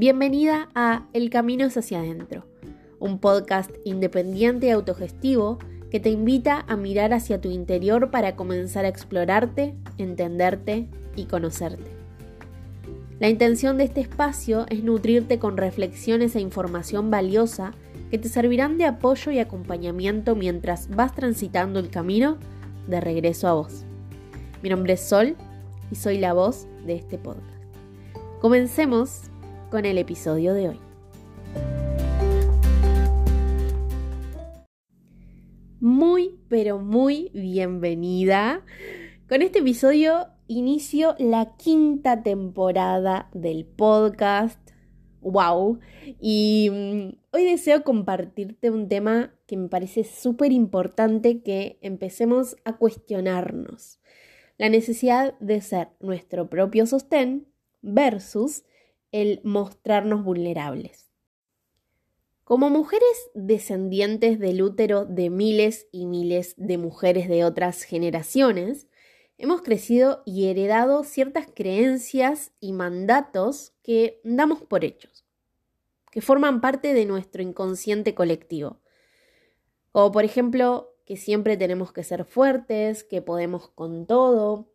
Bienvenida a El Camino es hacia adentro, un podcast independiente y autogestivo que te invita a mirar hacia tu interior para comenzar a explorarte, entenderte y conocerte. La intención de este espacio es nutrirte con reflexiones e información valiosa que te servirán de apoyo y acompañamiento mientras vas transitando el camino de regreso a vos. Mi nombre es Sol y soy la voz de este podcast. Comencemos con el episodio de hoy. Muy, pero muy bienvenida. Con este episodio inicio la quinta temporada del podcast. ¡Wow! Y mm, hoy deseo compartirte un tema que me parece súper importante que empecemos a cuestionarnos. La necesidad de ser nuestro propio sostén versus el mostrarnos vulnerables. Como mujeres descendientes del útero de miles y miles de mujeres de otras generaciones, hemos crecido y heredado ciertas creencias y mandatos que damos por hechos, que forman parte de nuestro inconsciente colectivo. Como por ejemplo, que siempre tenemos que ser fuertes, que podemos con todo,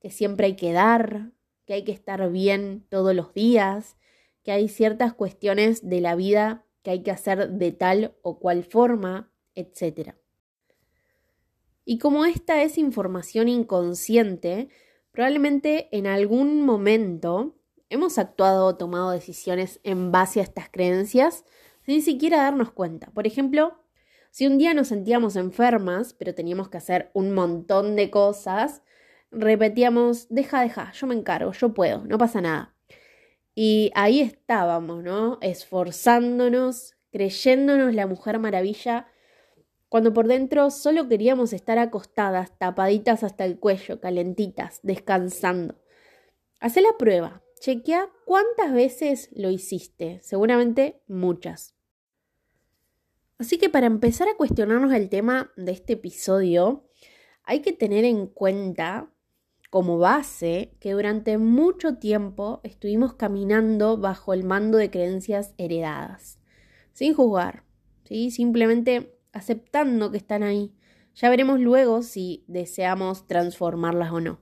que siempre hay que dar, que hay que estar bien todos los días, que hay ciertas cuestiones de la vida que hay que hacer de tal o cual forma, etc. Y como esta es información inconsciente, probablemente en algún momento hemos actuado o tomado decisiones en base a estas creencias sin siquiera darnos cuenta. Por ejemplo, si un día nos sentíamos enfermas, pero teníamos que hacer un montón de cosas, repetíamos, deja, deja, yo me encargo, yo puedo, no pasa nada. Y ahí estábamos, ¿no? Esforzándonos, creyéndonos la mujer maravilla, cuando por dentro solo queríamos estar acostadas, tapaditas hasta el cuello, calentitas, descansando. Hacé la prueba, chequea cuántas veces lo hiciste, seguramente muchas. Así que para empezar a cuestionarnos el tema de este episodio, hay que tener en cuenta como base que durante mucho tiempo estuvimos caminando bajo el mando de creencias heredadas, sin juzgar, ¿sí? simplemente aceptando que están ahí. Ya veremos luego si deseamos transformarlas o no.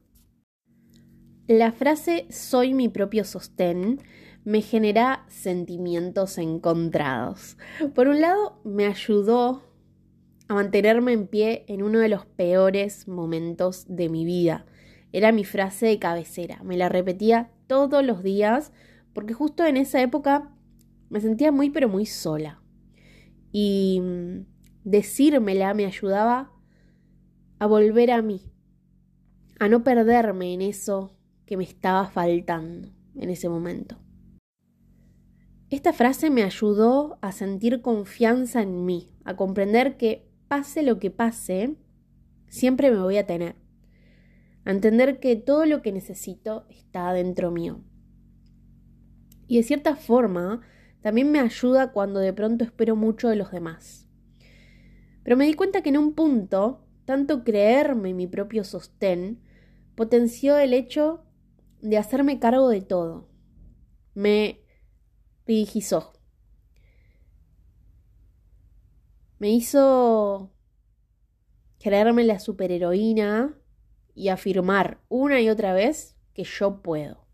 La frase soy mi propio sostén me genera sentimientos encontrados. Por un lado, me ayudó a mantenerme en pie en uno de los peores momentos de mi vida era mi frase de cabecera. Me la repetía todos los días porque justo en esa época me sentía muy pero muy sola. Y mm, decírmela me ayudaba a volver a mí, a no perderme en eso que me estaba faltando en ese momento. Esta frase me ayudó a sentir confianza en mí, a comprender que pase lo que pase, siempre me voy a tener a entender que todo lo que necesito está dentro mío. Y de cierta forma, también me ayuda cuando de pronto espero mucho de los demás. Pero me di cuenta que en un punto, tanto creerme mi propio sostén potenció el hecho de hacerme cargo de todo. Me rigizó. Me hizo creerme la superheroína y afirmar una y otra vez que yo puedo.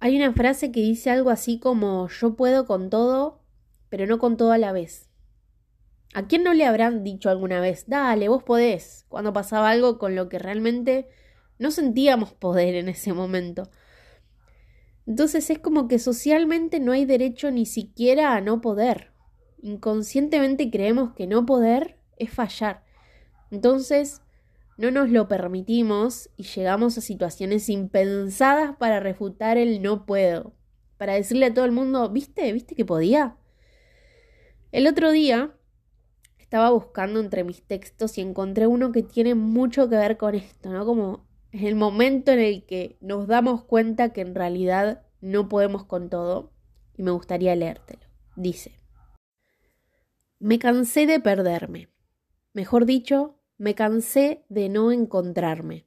Hay una frase que dice algo así como yo puedo con todo, pero no con todo a la vez. ¿A quién no le habrán dicho alguna vez, dale, vos podés, cuando pasaba algo con lo que realmente no sentíamos poder en ese momento? Entonces es como que socialmente no hay derecho ni siquiera a no poder. Inconscientemente creemos que no poder es fallar. Entonces no nos lo permitimos y llegamos a situaciones impensadas para refutar el no puedo, para decirle a todo el mundo, ¿viste? ¿Viste que podía? El otro día estaba buscando entre mis textos y encontré uno que tiene mucho que ver con esto, ¿no? Como el momento en el que nos damos cuenta que en realidad no podemos con todo y me gustaría leértelo. Dice, me cansé de perderme. Mejor dicho, me cansé de no encontrarme,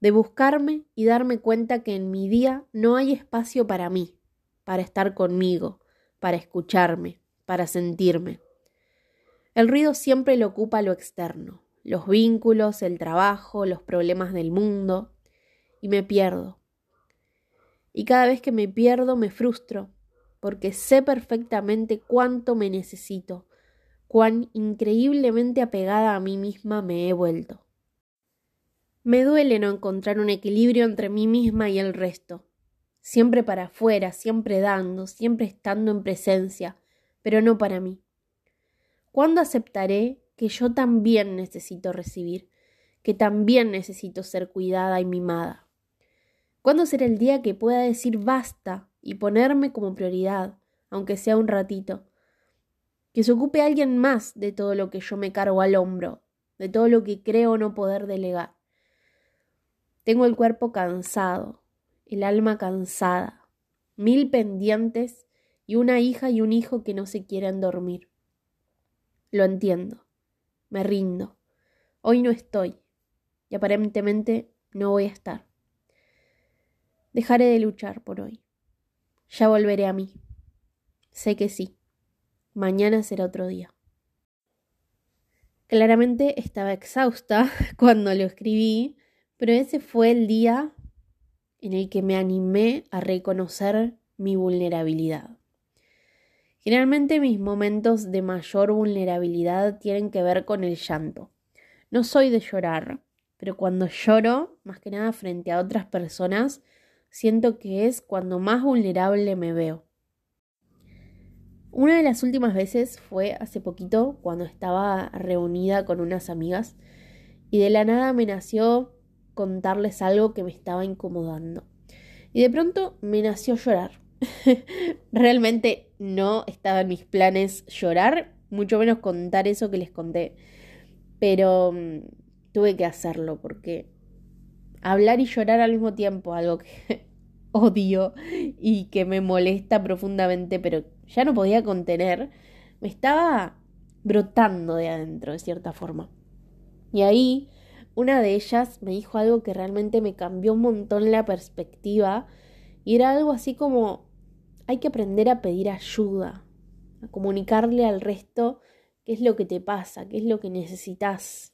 de buscarme y darme cuenta que en mi día no hay espacio para mí, para estar conmigo, para escucharme, para sentirme. El ruido siempre lo ocupa lo externo, los vínculos, el trabajo, los problemas del mundo, y me pierdo. Y cada vez que me pierdo me frustro, porque sé perfectamente cuánto me necesito, cuán increíblemente apegada a mí misma me he vuelto. Me duele no encontrar un equilibrio entre mí misma y el resto, siempre para afuera, siempre dando, siempre estando en presencia, pero no para mí. ¿Cuándo aceptaré que yo también necesito recibir, que también necesito ser cuidada y mimada? ¿Cuándo será el día que pueda decir basta y ponerme como prioridad, aunque sea un ratito? Que se ocupe alguien más de todo lo que yo me cargo al hombro, de todo lo que creo no poder delegar. Tengo el cuerpo cansado, el alma cansada, mil pendientes y una hija y un hijo que no se quieren dormir. Lo entiendo. Me rindo. Hoy no estoy. Y aparentemente no voy a estar. Dejaré de luchar por hoy. Ya volveré a mí. Sé que sí. Mañana será otro día. Claramente estaba exhausta cuando lo escribí, pero ese fue el día en el que me animé a reconocer mi vulnerabilidad. Generalmente mis momentos de mayor vulnerabilidad tienen que ver con el llanto. No soy de llorar, pero cuando lloro, más que nada frente a otras personas, siento que es cuando más vulnerable me veo. Una de las últimas veces fue hace poquito cuando estaba reunida con unas amigas y de la nada me nació contarles algo que me estaba incomodando. Y de pronto me nació llorar. Realmente no estaba en mis planes llorar, mucho menos contar eso que les conté. Pero mm, tuve que hacerlo porque hablar y llorar al mismo tiempo, algo que odio y que me molesta profundamente, pero ya no podía contener, me estaba brotando de adentro, de cierta forma. Y ahí una de ellas me dijo algo que realmente me cambió un montón la perspectiva y era algo así como hay que aprender a pedir ayuda, a comunicarle al resto qué es lo que te pasa, qué es lo que necesitas.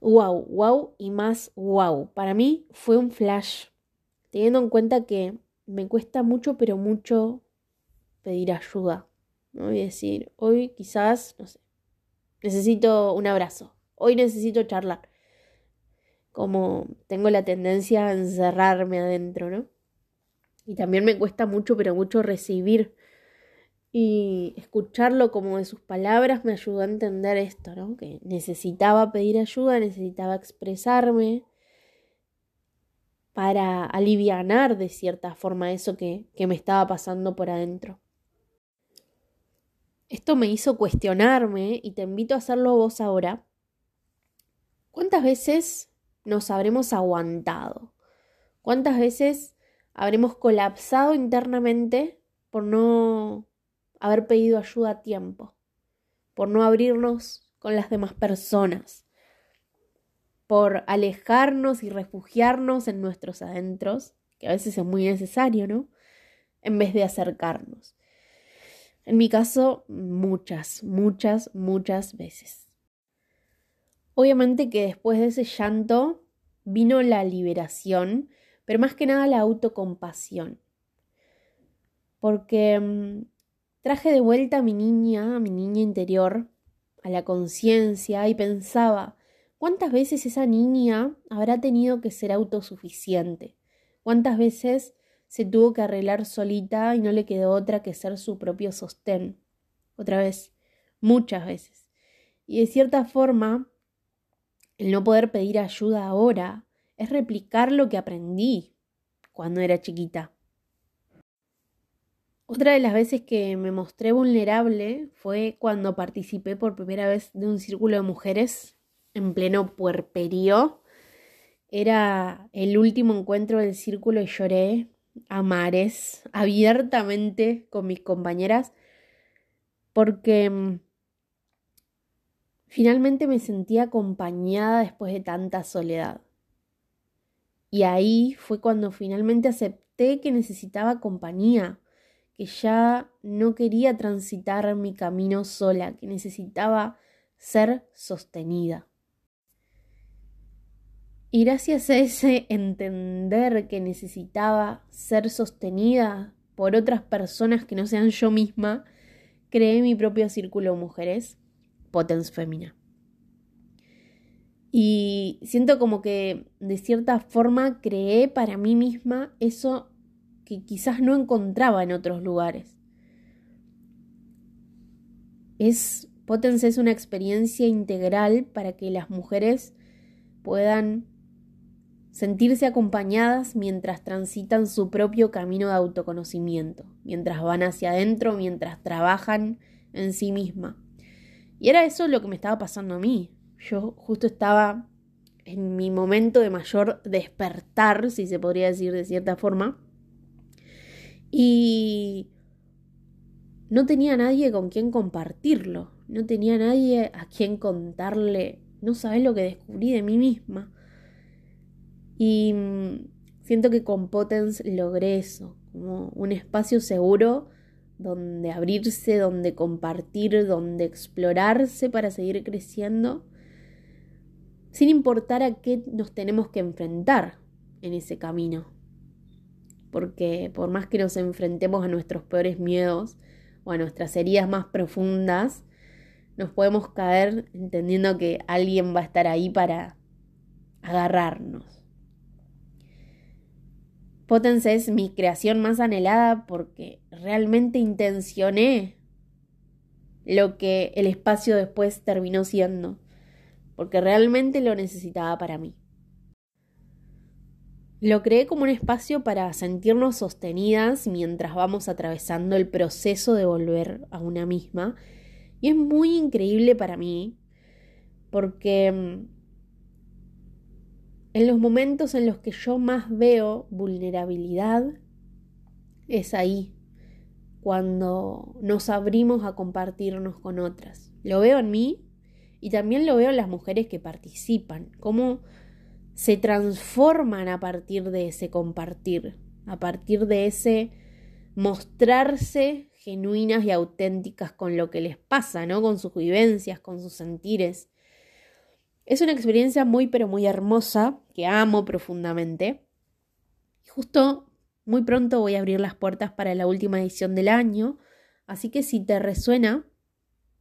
Wow, wow y más wow. Para mí fue un flash, teniendo en cuenta que me cuesta mucho, pero mucho pedir ayuda. ¿no? Y decir, hoy quizás, no sé, necesito un abrazo, hoy necesito charlar. Como tengo la tendencia a encerrarme adentro, ¿no? Y también me cuesta mucho, pero mucho recibir y escucharlo como de sus palabras me ayudó a entender esto, ¿no? Que necesitaba pedir ayuda, necesitaba expresarme para alivianar de cierta forma eso que, que me estaba pasando por adentro. Esto me hizo cuestionarme y te invito a hacerlo vos ahora. ¿Cuántas veces nos habremos aguantado? ¿Cuántas veces habremos colapsado internamente por no haber pedido ayuda a tiempo, por no abrirnos con las demás personas, por alejarnos y refugiarnos en nuestros adentros, que a veces es muy necesario, ¿no? En vez de acercarnos. En mi caso, muchas, muchas, muchas veces. Obviamente que después de ese llanto vino la liberación pero más que nada la autocompasión. Porque mm, traje de vuelta a mi niña, a mi niña interior, a la conciencia y pensaba, ¿cuántas veces esa niña habrá tenido que ser autosuficiente? ¿Cuántas veces se tuvo que arreglar solita y no le quedó otra que ser su propio sostén? Otra vez, muchas veces. Y de cierta forma, el no poder pedir ayuda ahora es replicar lo que aprendí cuando era chiquita. Otra de las veces que me mostré vulnerable fue cuando participé por primera vez de un círculo de mujeres en pleno puerperío. Era el último encuentro del círculo y lloré a abiertamente con mis compañeras porque mm, finalmente me sentía acompañada después de tanta soledad. Y ahí fue cuando finalmente acepté que necesitaba compañía, que ya no quería transitar mi camino sola, que necesitaba ser sostenida. Y gracias a ese entender que necesitaba ser sostenida por otras personas que no sean yo misma, creé mi propio círculo de mujeres, Potens Femina. Y siento como que de cierta forma creé para mí misma eso que quizás no encontraba en otros lugares. Es Potens es una experiencia integral para que las mujeres puedan sentirse acompañadas mientras transitan su propio camino de autoconocimiento, mientras van hacia adentro, mientras trabajan en sí misma. Y era eso lo que me estaba pasando a mí. Yo justo estaba en mi momento de mayor despertar, si se podría decir de cierta forma, y no tenía nadie con quien compartirlo, no tenía nadie a quien contarle, no sabes lo que descubrí de mí misma. Y mm, siento que con Potens logré eso, como un espacio seguro donde abrirse, donde compartir, donde explorarse para seguir creciendo, sin importar a qué nos tenemos que enfrentar en ese camino. Porque por más que nos enfrentemos a nuestros peores miedos o a nuestras heridas más profundas, nos podemos caer entendiendo que alguien va a estar ahí para agarrarnos. Potence es mi creación más anhelada porque realmente intencioné lo que el espacio después terminó siendo, porque realmente lo necesitaba para mí. Lo creé como un espacio para sentirnos sostenidas mientras vamos atravesando el proceso de volver a una misma. Y es muy increíble para mí porque mm, en los momentos en los que yo más veo vulnerabilidad, es ahí, cuando nos abrimos a compartirnos con otras. Lo veo en mí y también lo veo en las mujeres que participan, cómo se transforman a partir de ese compartir, a partir de ese mostrarse genuinas y auténticas con lo que les pasa, ¿no? Con sus vivencias, con sus sentires. Es una experiencia muy pero muy hermosa que amo profundamente. Justo muy pronto voy a abrir las puertas para la última edición del año, así que si te resuena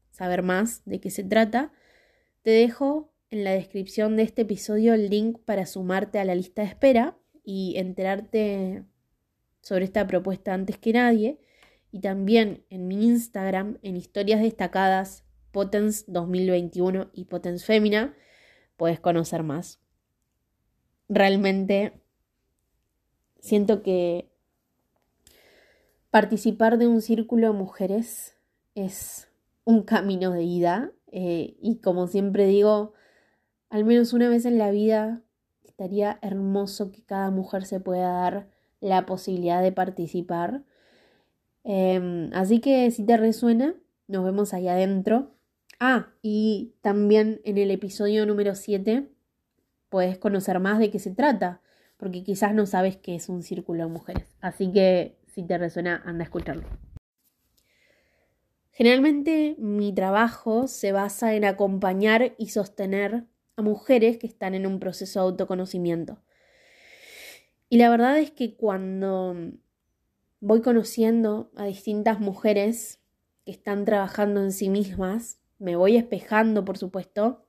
saber más de qué se trata, te dejo en la descripción de este episodio el link para sumarte a la lista de espera y enterarte sobre esta propuesta antes que nadie. Y también en mi Instagram, en historias destacadas, Potens 2021 y Potens Femina, puedes conocer más. Realmente siento que participar de un círculo de mujeres es un camino de ida eh, y como siempre digo, al menos una vez en la vida estaría hermoso que cada mujer se pueda dar la posibilidad de participar. Em, así que si te resuena, nos vemos ahí adentro. Ah, y también en el episodio número 7 puedes conocer más de qué se trata, porque quizás no sabes qué es un círculo de mujeres. Así que si te resuena, anda a escucharlo. Generalmente mi trabajo se basa en acompañar y sostener a mujeres que están en un proceso de autoconocimiento. Y la verdad es que cuando voy conociendo a distintas mujeres que están trabajando en sí mismas, me voy espejando, por supuesto,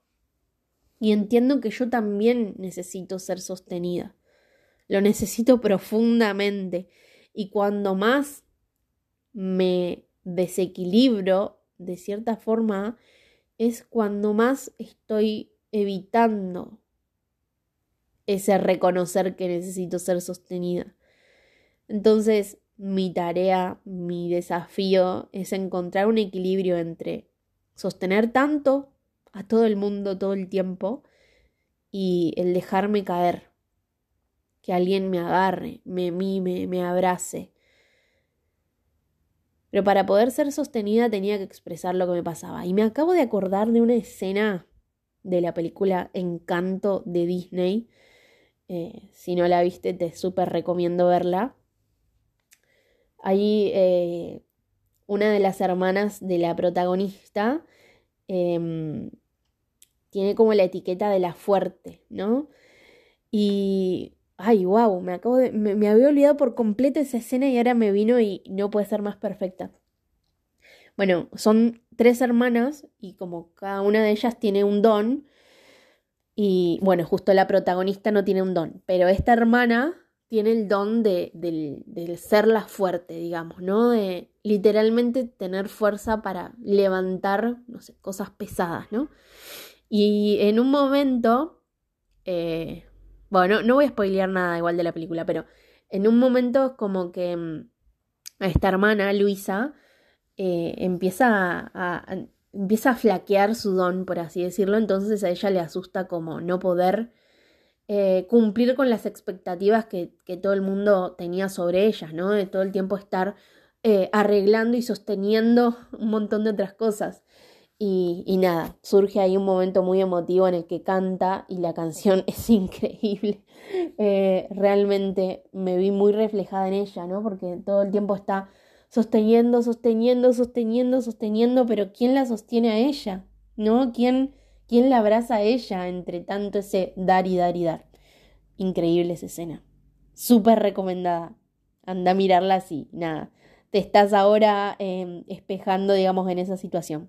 y entiendo que yo también necesito ser sostenida. Lo necesito profundamente. Y cuando más me desequilibro, de cierta forma, es cuando más estoy evitando ese reconocer que necesito ser sostenida. Entonces, mi tarea, mi desafío es encontrar un equilibrio entre sostener tanto a todo el mundo todo el tiempo y el dejarme caer, que alguien me agarre, me mime, me abrace. Pero para poder ser sostenida tenía que expresar lo que me pasaba. Y me acabo de acordar de una escena de la película Encanto de Disney. Eh, si no la viste, te súper recomiendo verla. Ahí eh, una de las hermanas de la protagonista em, tiene como la etiqueta de la fuerte, ¿no? Y, ay, wow, me acabo de, me, había olvidado por completo esa escena y ahora me vino y no puede ser más perfecta. Bueno, son tres hermanas y como cada una de ellas tiene un don, y bueno, justo la protagonista no tiene un don, pero esta hermana tiene el don de, del, ser la fuerte, digamos, ¿no? De literalmente tener fuerza para levantar, no sé, cosas pesadas, ¿no? Y en un momento, eh, bueno, no voy a spoilear nada igual de la película, pero en un momento como que mm, a esta hermana, Luisa, eh, empieza a, empieza a flaquear su don, por así decirlo, entonces a ella le asusta como no poder eh, cumplir con las expectativas que, todo el mundo tenía sobre ellas, ¿no? De todo el tiempo estar eh, arreglando y sosteniendo un montón de otras cosas. Y, nada, surge ahí un momento muy emotivo en el que canta y la canción es increíble. Eh, realmente me vi muy reflejada en ella, ¿no? Porque todo el tiempo está sosteniendo, sosteniendo, sosteniendo, sosteniendo, pero ¿quién la sostiene a ella? ¿No? ¿Quién ¿Quién la abraza a ella entre tanto ese dar y dar y dar? Increíble esa escena. Súper recomendada. Anda a mirarla así. Nada. Te estás ahora em, espejando, digamos, en esa situación.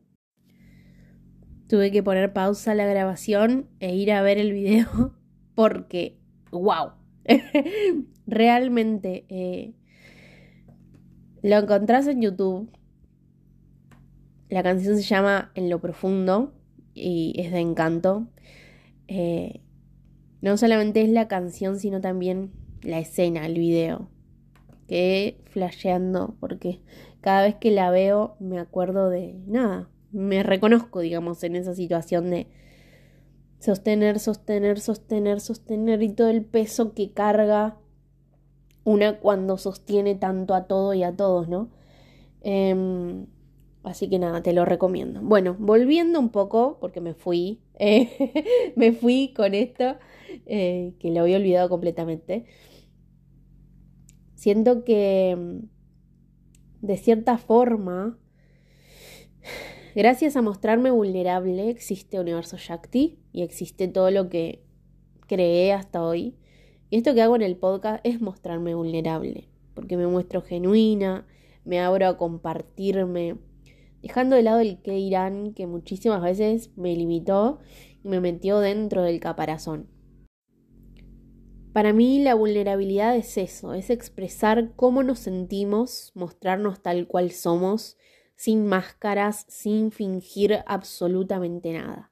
Tuve que poner pausa a la grabación e ir a ver el video porque, wow. Realmente eh, lo encontrás en YouTube. La canción se llama En lo profundo y es de encanto. Eh, no solamente es la canción, sino también la escena, el video. Que flasheando, porque cada vez que la veo me acuerdo de nada. Me reconozco, digamos, en esa situación de sostener, sostener, sostener, sostener y todo el peso que carga una cuando sostiene tanto a todo y a todos, ¿no? Em, Así que nada, te lo recomiendo. Bueno, volviendo un poco, porque me fui, eh, me fui con esto, eh, que lo había olvidado completamente. Siento que, mm, de cierta forma, gracias a mostrarme vulnerable, existe Universo Shakti y existe todo lo que creé hasta hoy. Y esto que hago en el podcast es mostrarme vulnerable, porque me muestro genuina, me abro a compartirme dejando de lado el que dirán que muchísimas veces me limitó y me metió dentro del caparazón. Para mí la vulnerabilidad es eso, es expresar cómo nos sentimos, mostrarnos tal cual somos, sin máscaras, sin fingir absolutamente nada.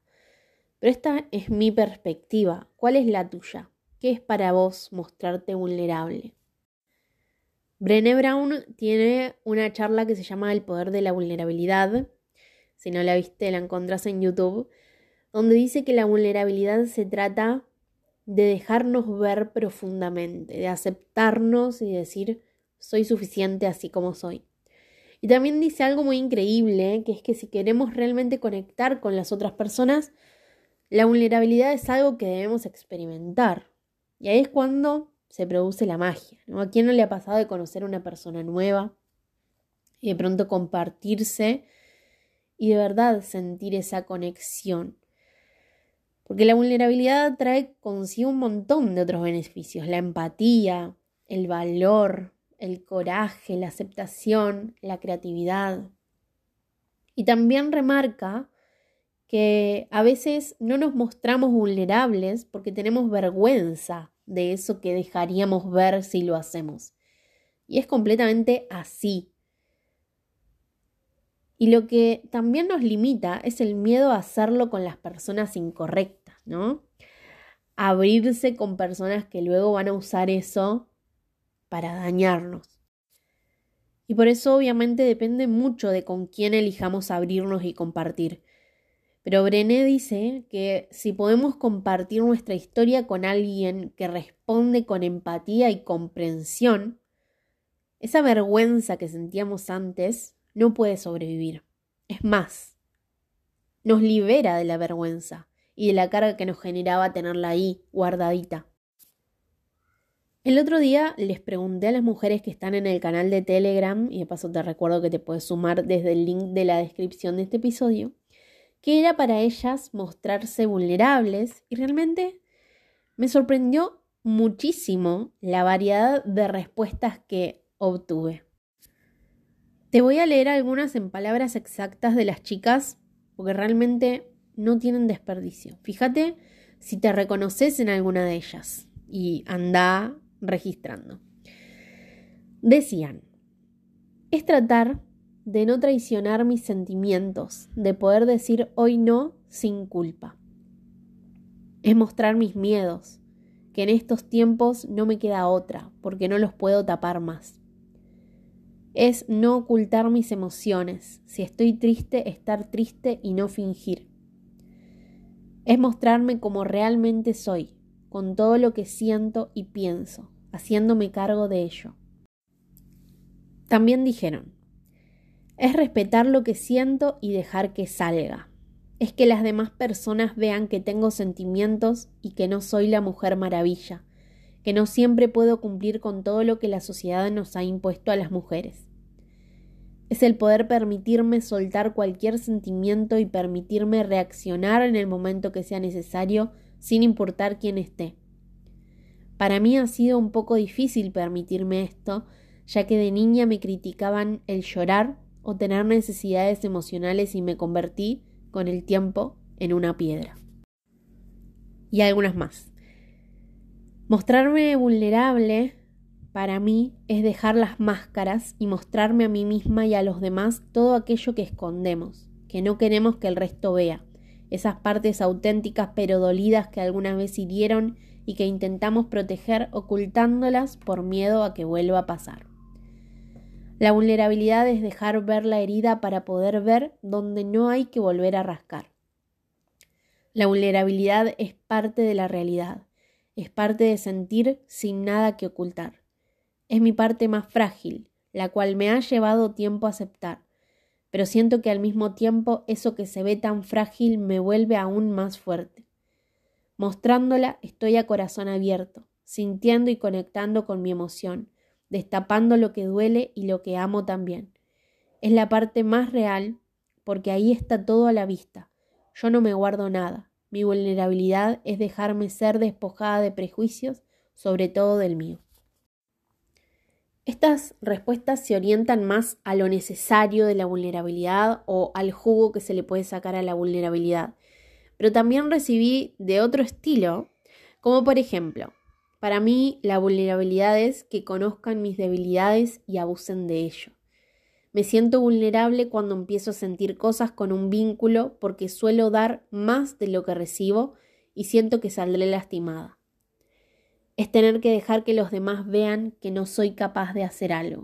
Pero esta es mi perspectiva. ¿Cuál es la tuya? ¿Qué es para vos mostrarte vulnerable? Brené Brown tiene una charla que se llama El poder de la vulnerabilidad. Si no la viste, la encontrás en YouTube, donde dice que la vulnerabilidad se trata de dejarnos ver profundamente, de aceptarnos y decir soy suficiente así como soy. Y también dice algo muy increíble, que es que si queremos realmente conectar con las otras personas, la vulnerabilidad es algo que debemos experimentar. Y ahí es cuando se produce la magia. ¿A quién no le ha pasado de conocer a una persona nueva y de pronto compartirse y de verdad sentir esa conexión? Porque la vulnerabilidad trae consigo un montón de otros beneficios, la empatía, el valor, el coraje, la aceptación, la creatividad. Y también remarca que a veces no nos mostramos vulnerables porque tenemos vergüenza de eso que dejaríamos ver si lo hacemos. Y es completamente así. Y lo que también nos limita es el miedo a hacerlo con las personas incorrectas, ¿no? Abrirse con personas que luego van a usar eso para dañarnos. Y por eso obviamente depende mucho de con quién elijamos abrirnos y compartir. Pero Brené dice que si podemos compartir nuestra historia con alguien que responde con empatía y comprensión, esa vergüenza que sentíamos antes no puede sobrevivir. Es más, nos libera de la vergüenza y de la carga que nos generaba tenerla ahí guardadita. El otro día les pregunté a las mujeres que están en el canal de Telegram, y de paso te recuerdo que te puedes sumar desde el link de la descripción de este episodio, que era para ellas mostrarse vulnerables y realmente me sorprendió muchísimo la variedad de respuestas que obtuve. Te voy a leer algunas en palabras exactas de las chicas porque realmente no tienen desperdicio. Fíjate si te reconoces en alguna de ellas y anda registrando. Decían, es tratar de no traicionar mis sentimientos, de poder decir hoy no sin culpa. Es mostrar mis miedos, que en estos tiempos no me queda otra, porque no los puedo tapar más. Es no ocultar mis emociones, si estoy triste, estar triste y no fingir. Es mostrarme como realmente soy, con todo lo que siento y pienso, haciéndome cargo de ello. También dijeron, es respetar lo que siento y dejar que salga. Es que las demás personas vean que tengo sentimientos y que no soy la mujer maravilla, que no siempre puedo cumplir con todo lo que la sociedad nos ha impuesto a las mujeres. Es el poder permitirme soltar cualquier sentimiento y permitirme reaccionar en el momento que sea necesario sin importar quién esté. Para mí ha sido un poco difícil permitirme esto, ya que de niña me criticaban el llorar o tener necesidades emocionales y me convertí, con el tiempo, en una piedra. Y algunas más. Mostrarme vulnerable para mí es dejar las máscaras y mostrarme a mí misma y a los demás todo aquello que escondemos, que no queremos que el resto vea, esas partes auténticas pero dolidas que alguna vez hirieron y que intentamos proteger ocultándolas por miedo a que vuelva a pasar. La vulnerabilidad es dejar ver la herida para poder ver donde no hay que volver a rascar. La vulnerabilidad es parte de la realidad, es parte de sentir sin nada que ocultar. Es mi parte más frágil, la cual me ha llevado tiempo a aceptar, pero siento que al mismo tiempo eso que se ve tan frágil me vuelve aún más fuerte. Mostrándola estoy a corazón abierto, sintiendo y conectando con mi emoción, destapando lo que duele y lo que amo también. Es la parte más real porque ahí está todo a la vista. Yo no me guardo nada. Mi vulnerabilidad es dejarme ser despojada de prejuicios, sobre todo del mío. Estas respuestas se orientan más a lo necesario de la vulnerabilidad o al jugo que se le puede sacar a la vulnerabilidad. Pero también recibí de otro estilo, como por ejemplo, para mí la vulnerabilidad es que conozcan mis debilidades y abusen de ello. Me siento vulnerable cuando empiezo a sentir cosas con un vínculo porque suelo dar más de lo que recibo y siento que saldré lastimada es tener que dejar que los demás vean que no soy capaz de hacer algo.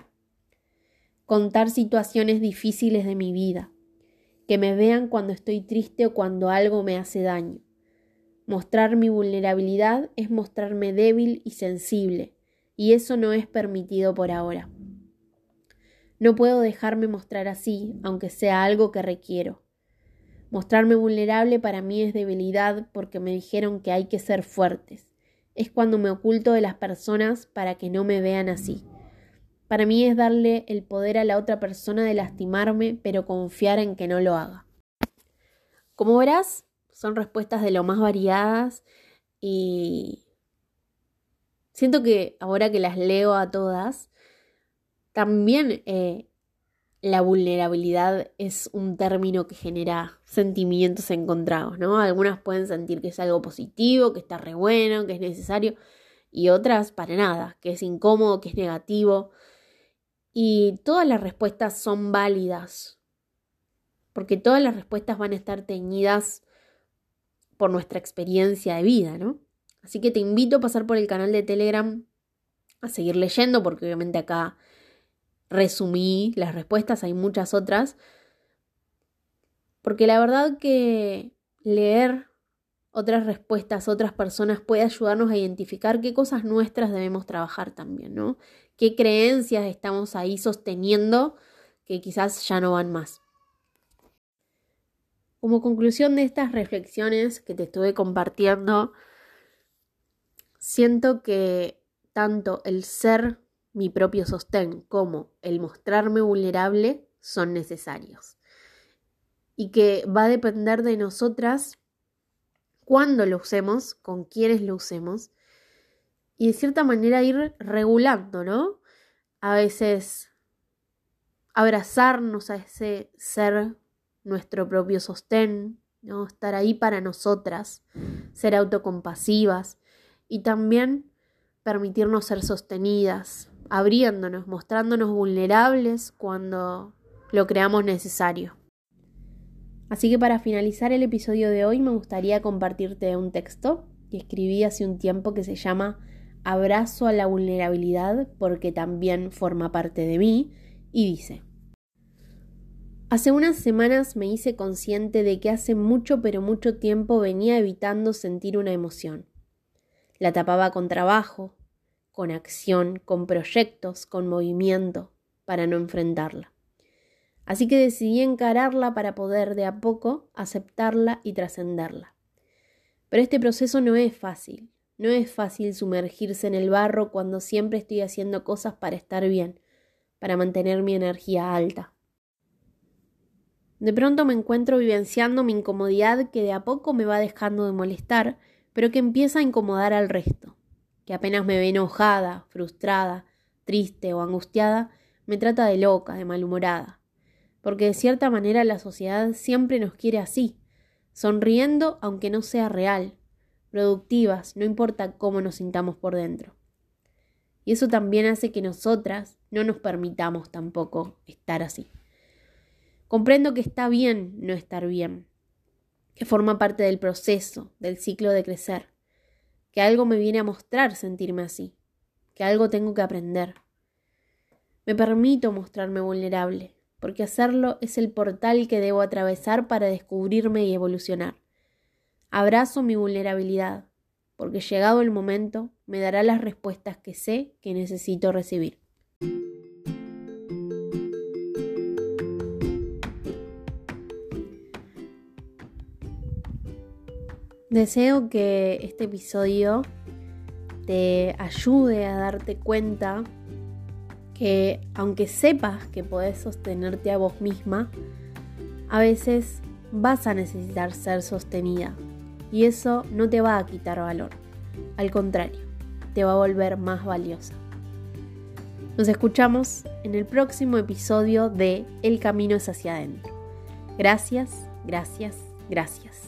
Contar situaciones difíciles de mi vida, que me vean cuando estoy triste o cuando algo me hace daño. Mostrar mi vulnerabilidad es mostrarme débil y sensible, y eso no es permitido por ahora. No puedo dejarme mostrar así, aunque sea algo que requiero. Mostrarme vulnerable para mí es debilidad porque me dijeron que hay que ser fuertes es cuando me oculto de las personas para que no me vean así. Para mí es darle el poder a la otra persona de lastimarme, pero confiar en que no lo haga. Como verás, son respuestas de lo más variadas y siento que ahora que las leo a todas, también eh, la vulnerabilidad es un término que genera sentimientos encontrados, ¿no? Algunas pueden sentir que es algo positivo, que está re bueno, que es necesario, y otras para nada, que es incómodo, que es negativo. Y todas las respuestas son válidas, porque todas las respuestas van a estar teñidas por nuestra experiencia de vida, ¿no? Así que te invito a pasar por el canal de Telegram a seguir leyendo, porque obviamente acá resumí las respuestas, hay muchas otras, porque la verdad que leer otras respuestas, otras personas puede ayudarnos a identificar qué cosas nuestras debemos trabajar también, ¿no? Qué creencias estamos ahí sosteniendo que quizás ya no van más. Como conclusión de estas reflexiones que te estuve compartiendo, siento que tanto el ser mi propio sostén como el mostrarme vulnerable son necesarios. Y que va a depender de nosotras cuándo lo usemos, con quiénes lo usemos, y de cierta manera ir regulando, ¿no? A veces abrazarnos a ese ser, nuestro propio sostén, ¿no? Estar ahí para nosotras, ser autocompasivas y también permitirnos ser sostenidas, abriéndonos, mostrándonos vulnerables cuando lo creamos necesario. Así que para finalizar el episodio de hoy me gustaría compartirte un texto que escribí hace un tiempo que se llama Abrazo a la vulnerabilidad porque también forma parte de mí y dice, Hace unas semanas me hice consciente de que hace mucho pero mucho tiempo venía evitando sentir una emoción. La tapaba con trabajo, con acción, con proyectos, con movimiento, para no enfrentarla. Así que decidí encararla para poder de a poco aceptarla y trascenderla. Pero este proceso no es fácil. No es fácil sumergirse en el barro cuando siempre estoy haciendo cosas para estar bien, para mantener mi energía alta. De pronto me encuentro vivenciando mi incomodidad que de a poco me va dejando de molestar, pero que empieza a incomodar al resto, que apenas me ve enojada, frustrada, triste o angustiada, me trata de loca, de malhumorada porque de cierta manera la sociedad siempre nos quiere así, sonriendo aunque no sea real, productivas, no importa cómo nos sintamos por dentro. Y eso también hace que nosotras no nos permitamos tampoco estar así. Comprendo que está bien no estar bien, que forma parte del proceso, del ciclo de crecer, que algo me viene a mostrar sentirme así, que algo tengo que aprender. Me permito mostrarme vulnerable, porque hacerlo es el portal que debo atravesar para descubrirme y evolucionar. Abrazo mi vulnerabilidad, porque llegado el momento me dará las respuestas que sé que necesito recibir. Deseo que este episodio te ayude a darte cuenta que aunque sepas que podés sostenerte a vos misma, a veces vas a necesitar ser sostenida y eso no te va a quitar valor, al contrario, te va a volver más valiosa. Nos escuchamos en el próximo episodio de El camino es hacia adentro. Gracias, gracias, gracias.